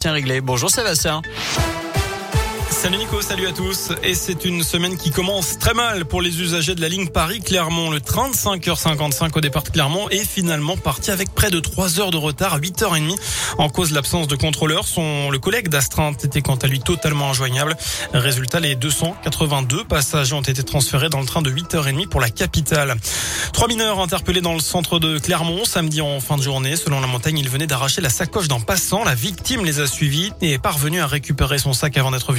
Tiens réglé. Bonjour Sébastien. Salut Nico, salut à tous. Et c'est une semaine qui commence très mal pour les usagers de la ligne Paris-Clermont. Le train de 5h55 au départ de Clermont est finalement parti avec près de 3 heures de retard à 8h30 en cause de l'absence de contrôleurs. Son, le collègue d'astreinte était quant à lui totalement injoignable. Résultat, les 282 passagers ont été transférés dans le train de 8h30 pour la capitale. Trois mineurs interpellés dans le centre de Clermont samedi en fin de journée. Selon la montagne, ils venaient d'arracher la sacoche d'un passant. La victime les a suivis et est parvenue à récupérer son sac avant d'être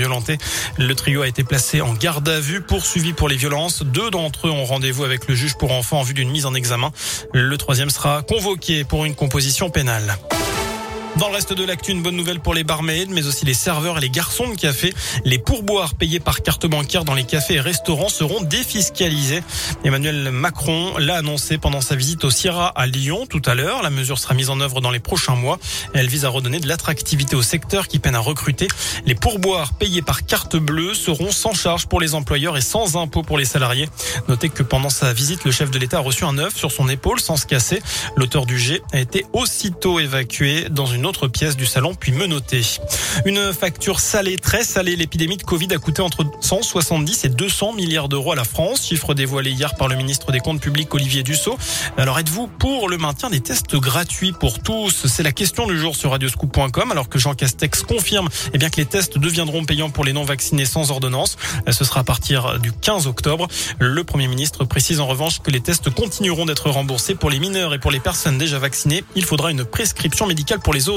Le trio a été placé en garde à vue, poursuivi pour les violences. Deux d'entre eux ont rendez-vous avec le juge pour enfants en vue d'une mise en examen. Le troisième sera convoqué pour une composition pénale. Dans le reste de l'actu, une bonne nouvelle pour les barmaids, mais aussi les serveurs et les garçons de café. Les pourboires payés par carte bancaire dans les cafés et restaurants seront défiscalisés. Emmanuel Macron l'a annoncé pendant sa visite au Sierra à Lyon tout à l'heure. La mesure sera mise en œuvre dans les prochains mois. Elle vise à redonner de l'attractivité au secteur qui peine à recruter. Les pourboires payés par carte bleue seront sans charge pour les employeurs et sans impôt pour les salariés. Notez que pendant sa visite, le chef de l'État a reçu un œuf sur son épaule sans se casser. L'auteur du jet a été aussitôt évacué dans une une autre pièce du salon puis menotté. Une facture salée, très salée. L'épidémie de Covid a coûté entre 170 et 200 milliards d'euros à la France, chiffre dévoilé hier par le ministre des Comptes publics Olivier Dussault. Alors êtes-vous pour le maintien des tests gratuits pour tous? C'est la question du jour sur radioscoop.com alors que Jean Castex confirme eh bien que les tests deviendront payants pour les non vaccinés sans ordonnance. Ce sera à partir du 15 octobre. Le Premier ministre précise en revanche que les tests continueront d'être remboursés pour les mineurs et pour les personnes déjà vaccinées. Il faudra une prescription médicale pour les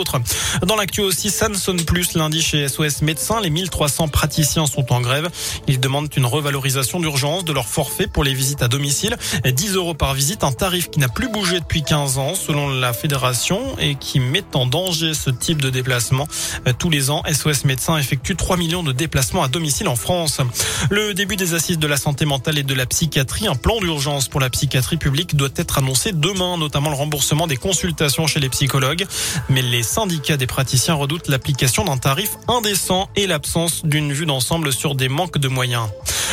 dans l'actu aussi, ça ne sonne plus lundi chez SOS Médecins. Les 1300 praticiens sont en grève. Ils demandent une revalorisation d'urgence de leur forfait pour les visites à domicile. 10 euros par visite, un tarif qui n'a plus bougé depuis 15 ans selon la fédération et qui met en danger ce type de déplacement. Tous les ans, SOS Médecins effectue 3 millions de déplacements à domicile en France. Le début des assises de la santé mentale et de la psychiatrie, un plan d'urgence pour la psychiatrie publique doit être annoncé demain, notamment le remboursement des consultations chez les psychologues. Mais les syndicats des praticiens redoutent l'application d'un tarif indécent et l'absence d'une vue d'ensemble sur des manques de moyens.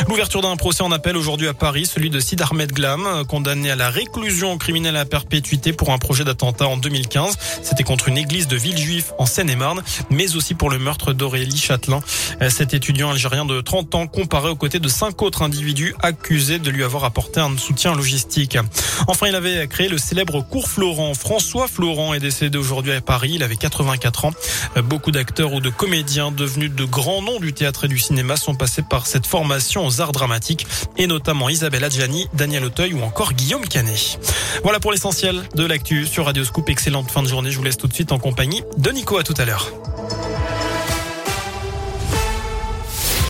L'ouverture d'un procès en appel aujourd'hui à Paris, celui de Sid Ahmed Glam, condamné à la réclusion criminelle à perpétuité pour un projet d'attentat en 2015. C'était contre une église de Villejuif en Seine-et-Marne, mais aussi pour le meurtre d'Aurélie Châtelain. Cet étudiant algérien de 30 ans comparé aux côtés de cinq autres individus accusés de lui avoir apporté un soutien logistique. Enfin, il avait créé le célèbre cours Florent. François Florent est décédé aujourd'hui à Paris. Il avait 84 ans. Beaucoup d'acteurs ou de comédiens devenus de grands noms du théâtre et du cinéma sont passés par cette formation arts dramatiques et notamment Isabelle Adjani, Daniel Auteuil ou encore Guillaume Canet. Voilà pour l'essentiel de l'actu sur Radio Scoop. Excellente fin de journée. Je vous laisse tout de suite en compagnie de Nico. À tout à l'heure.